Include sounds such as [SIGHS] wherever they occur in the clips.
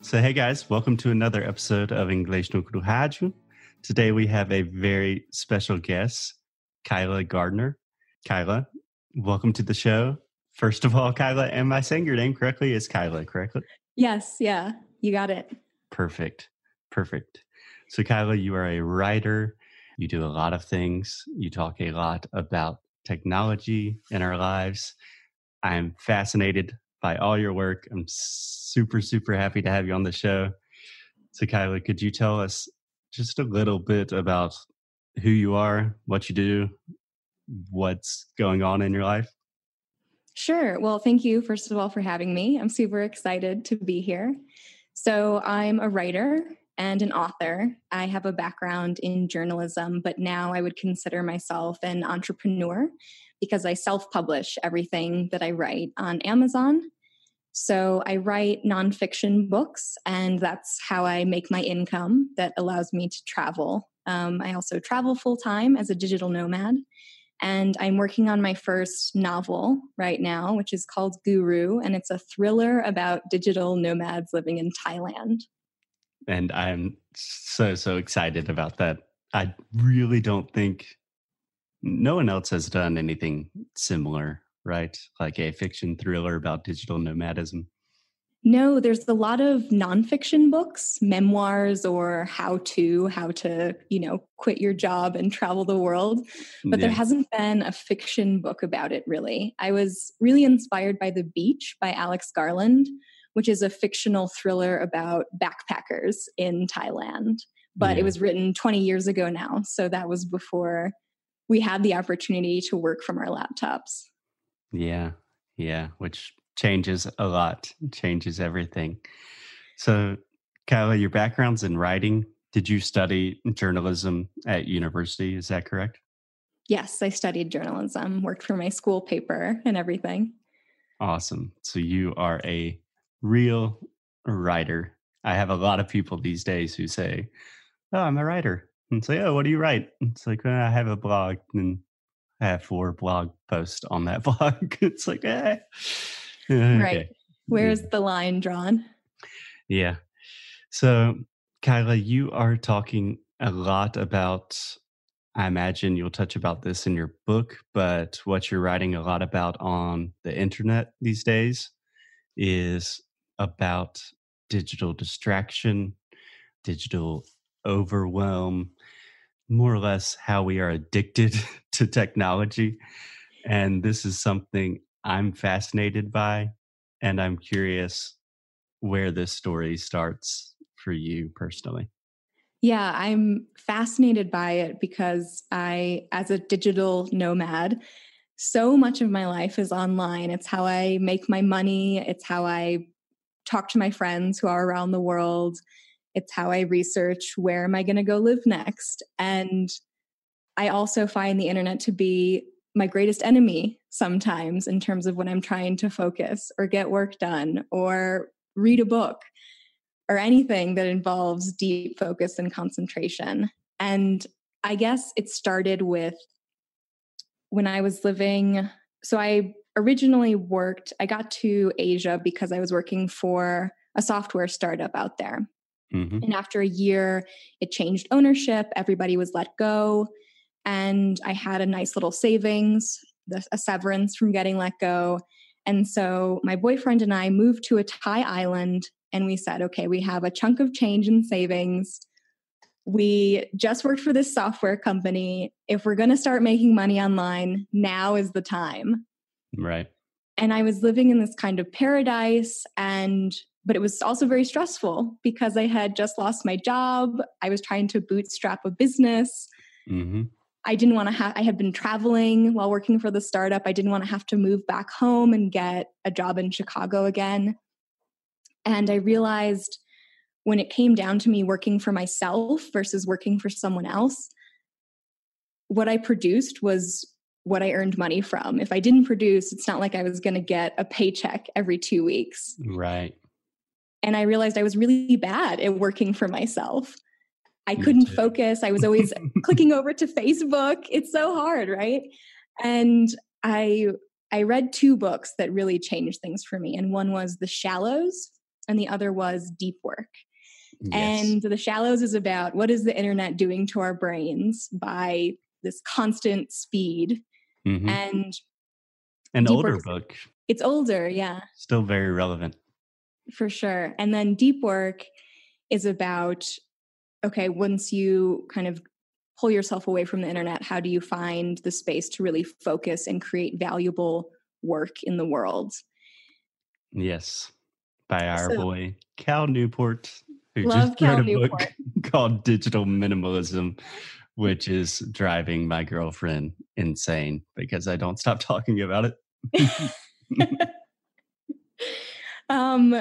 So, hey guys, welcome to another episode of English no Rádio. Today we have a very special guest, Kyla Gardner. Kyla, welcome to the show. First of all, Kyla, am I saying your name correctly? Is Kyla correctly? Yes, yeah, you got it. Perfect. Perfect. So, Kyla, you are a writer. You do a lot of things. You talk a lot about technology in our lives. I'm fascinated by all your work. I'm super, super happy to have you on the show. So, Kyla, could you tell us just a little bit about who you are, what you do, what's going on in your life? Sure. Well, thank you, first of all, for having me. I'm super excited to be here. So, I'm a writer and an author. I have a background in journalism, but now I would consider myself an entrepreneur because I self publish everything that I write on Amazon. So I write nonfiction books, and that's how I make my income that allows me to travel. Um, I also travel full time as a digital nomad. And I'm working on my first novel right now, which is called Guru, and it's a thriller about digital nomads living in Thailand. And I'm so, so excited about that. I really don't think no one else has done anything similar, right? Like a fiction thriller about digital nomadism. No, there's a lot of nonfiction books, memoirs, or how to, how to, you know, quit your job and travel the world. Mm, but yeah. there hasn't been a fiction book about it, really. I was really inspired by The Beach by Alex Garland, which is a fictional thriller about backpackers in Thailand. But yeah. it was written 20 years ago now. So that was before we had the opportunity to work from our laptops. Yeah. Yeah. Which changes a lot, changes everything. So, Kyla, your background's in writing. Did you study journalism at university? Is that correct? Yes, I studied journalism, worked for my school paper and everything. Awesome. So, you are a real writer. I have a lot of people these days who say, Oh, I'm a writer. And say, Oh, what do you write? It's like, well, I have a blog and I have four blog posts on that [LAUGHS] blog. it's like, eh. [SIGHS] okay. Right. Where's the line drawn? Yeah. So, Kyla, you are talking a lot about, I imagine you'll touch about this in your book, but what you're writing a lot about on the internet these days is about digital distraction, digital overwhelm, more or less how we are addicted [LAUGHS] to technology. And this is something I'm fascinated by, and I'm curious where this story starts for you personally. Yeah, I'm fascinated by it because I, as a digital nomad, so much of my life is online. It's how I make my money, it's how I talk to my friends who are around the world, it's how I research where am I going to go live next. And I also find the internet to be my greatest enemy sometimes in terms of when I'm trying to focus or get work done or read a book or anything that involves deep focus and concentration. And I guess it started with when I was living. So I originally worked, I got to Asia because I was working for a software startup out there. Mm-hmm. And after a year, it changed ownership, everybody was let go and I had a nice little savings, a severance from getting let go. And so my boyfriend and I moved to a Thai island and we said, okay, we have a chunk of change in savings. We just worked for this software company. If we're going to start making money online, now is the time. Right. And I was living in this kind of paradise and but it was also very stressful because I had just lost my job. I was trying to bootstrap a business. Mm-hmm. I didn't want to have, I had been traveling while working for the startup. I didn't want to have to move back home and get a job in Chicago again. And I realized when it came down to me working for myself versus working for someone else, what I produced was what I earned money from. If I didn't produce, it's not like I was going to get a paycheck every two weeks. Right. And I realized I was really bad at working for myself. I couldn't focus. I was [LAUGHS] always clicking over to Facebook. It's so hard, right? And I I read two books that really changed things for me. And one was The Shallows and the other was Deep Work. Yes. And The Shallows is about what is the internet doing to our brains by this constant speed. Mhm. And An older Work's- book, it's older, yeah. still very relevant. For sure. And then deep work is about okay, once you kind of pull yourself away from the internet, how do you find the space to really focus and create valuable work in the world? Yes, by our So- boy Cal Newport, who just [LAUGHS] Cal wrote a book [LAUGHS] called Digital Minimalism, which is driving my girlfriend insane because I don't stop [LAUGHS] talking about it. [LAUGHS] [LAUGHS] um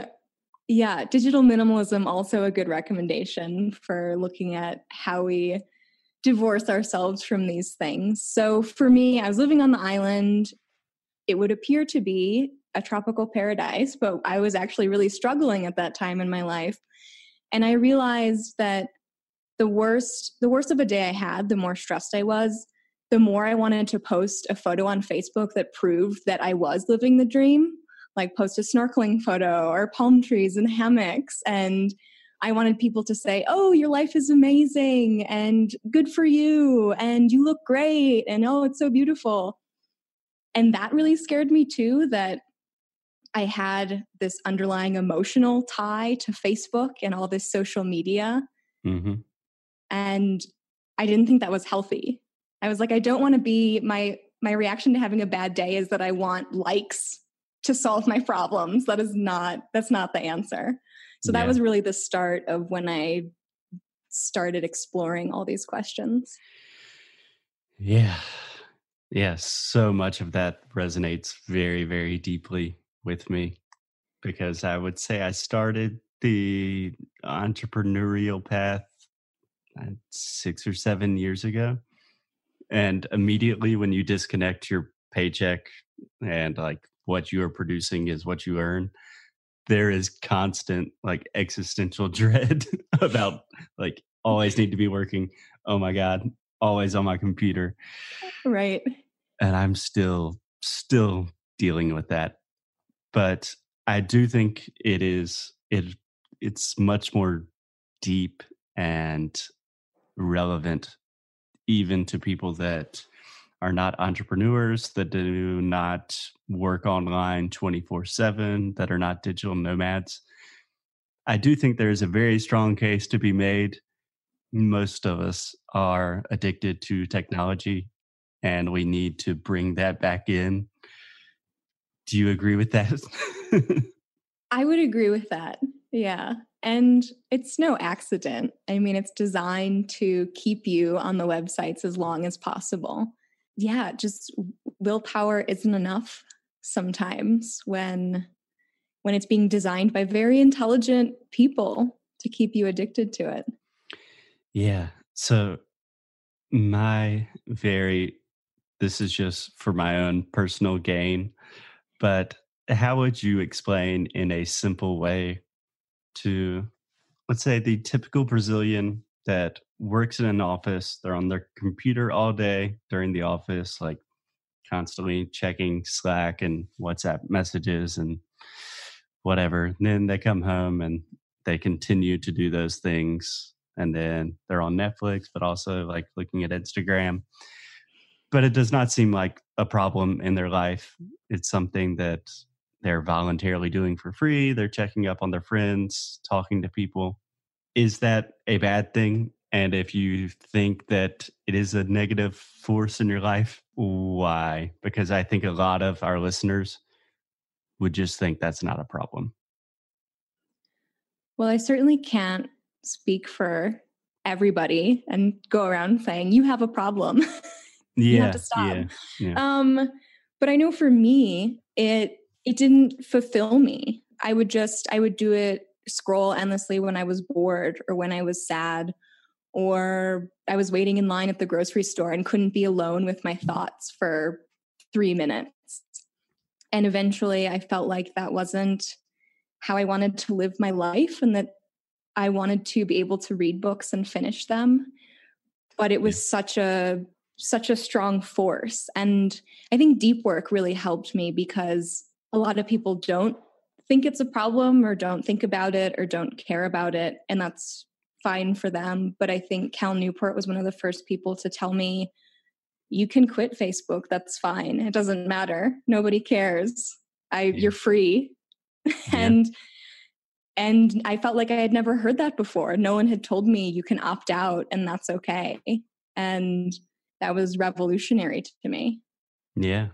yeah, digital minimalism also a good recommendation for looking at how we divorce ourselves from these things. So for me, I was living on the island. It would appear to be a tropical paradise, but I was actually really struggling at that time in my life. And I realized that the worst the worst of a day I had, the more stressed I was, the more I wanted to post a photo on Facebook that proved that I was living the dream like post a snorkeling photo or palm trees and hammocks. And i wanted people to say oh your life is amazing and good for you and you look great and oh it's so beautiful. And that really scared me too that i had this underlying emotional tie to facebook and all this social media. Hmm and i didn't think that was healthy i was like i don't want to be my my reaction to having a bad day is that i want likes to solve my problems that is not that's not the answer so that Yeah. was really the start of when i started exploring all these questions Yeah. Yes. So much of that resonates very, very deeply with me because I would say I started the entrepreneurial path Uh, six or seven years ago. And immediately when you disconnect your paycheck and like what you are producing is what you earn, there is constant like existential [LAUGHS] dread about like always need to be working. Oh my God, always on my computer right and I'm still still dealing with that. But I do think it is it it's much more deep and relevant even to people that are not entrepreneurs that do not work online 24/7 that are not digital nomads. I do think there is a very strong case to be made. Most of us are addicted to technology and we need to bring that back in. Do you agree with that? [LAUGHS] i would agree with that yeah and it's no accident. I mean it's designed to keep you on the websites as long as possible. Yeah just willpower isn't enough sometimes when when it's being designed by very intelligent people to keep you addicted to it. Yeah. So my very this is just for my own personal gain, but how would you explain in a simple way to let's say the typical Brazilian that works in an office, they're on their computer all day during the office, like constantly checking Slack and WhatsApp messages and whatever. And then they come home and they continue to do those things. And then they're on Netflix, but also like looking at Instagram. But it does not seem like a problem in their life. It's something that they're voluntarily doing for free. They're checking up on their friends, talking to people. Is that a bad thing? And if you think that it is a negative force in your life, why? Because I think a lot of our listeners would just think that's not a problem. well i certainly can't speak for everybody and go around saying you have a problem [LAUGHS] Yeah. have to stop. Yeah. yeah. Um, but I know for me, it it didn't fulfill me. I would just I would do it scroll endlessly when I was bored or when I was sad or I was waiting in line at the grocery store and couldn't be alone with my thoughts for 3 minutes. And eventually I felt like that wasn't how I wanted to live my life and that I wanted to be able to read books and finish them. But it was such a such a strong force. And I think deep work really helped me because a lot of people don't think it's a problem or don't think about it or don't care about it. And that's fine for them. But I think Cal Newport was one of the first people to tell me, you can quit Facebook. That's fine. It doesn't matter. Nobody cares. I, yeah. you're free. and, and I felt like I had never heard that before. No one had told me you can opt out and that's okay. And that was revolutionary to me. Yeah.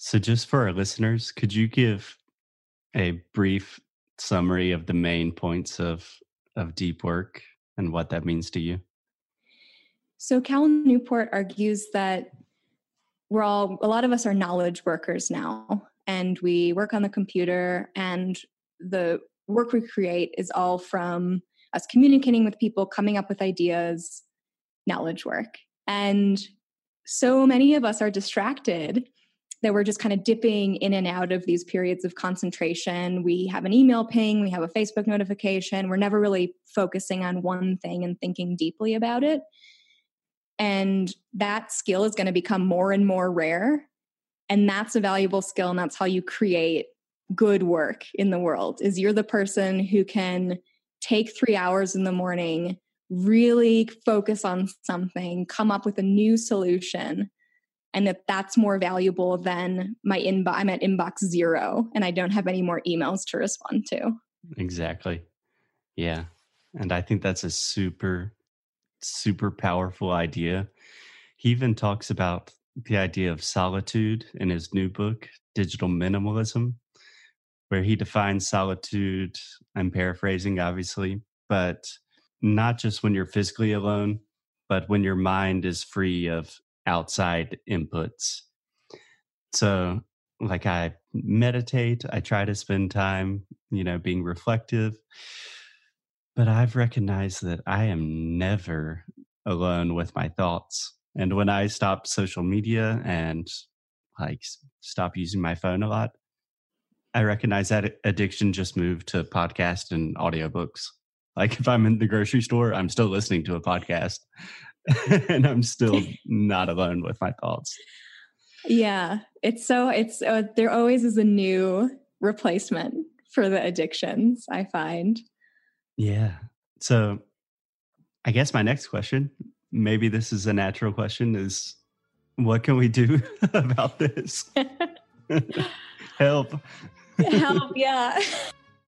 So, just for our listeners, could you give a brief summary of the main points of of deep work and what that means to you? So, Cal Newport argues that we're all a lot of us are knowledge workers now, and we work on the computer, and the work we create is all from us communicating with people, coming up with ideas, knowledge work. And so many of us are distracted that we're just kind of dipping in and out of these periods of concentration. We have an email ping, we have a Facebook notification. We're never really focusing on one thing and thinking deeply about it. And that skill is going to become more and more rare. And that's a valuable skill. And that's how you create good work in the world is you're the person who can take three hours in the morning really focus on something, come up with a new solution, and that that's more valuable than my inbox. I'm at inbox zero and I don't have any more emails to respond to. Exactly. Yeah. And I think that's a super, super powerful idea. He even talks about the idea of solitude in his new book, Digital Minimalism, where he defines solitude. I'm paraphrasing, obviously, but not just when you're physically alone, but when your mind is free of outside inputs. So, like, I meditate, I try to spend time, you know, being reflective, but I've recognized that I am never alone with my thoughts. And when I stop social media and like stop using my phone a lot, I recognize that addiction just moved to podcast and audiobooks. Like if I'm in the grocery store, I'm still listening to a podcast [LAUGHS] and I'm still not alone with my thoughts. Yeah, it's so it's uh, there always is a new replacement for the addictions, I find. Yeah. So I guess my next question, maybe this is a natural question is what can we do [LAUGHS] about this? [LAUGHS] Help. Help, yeah.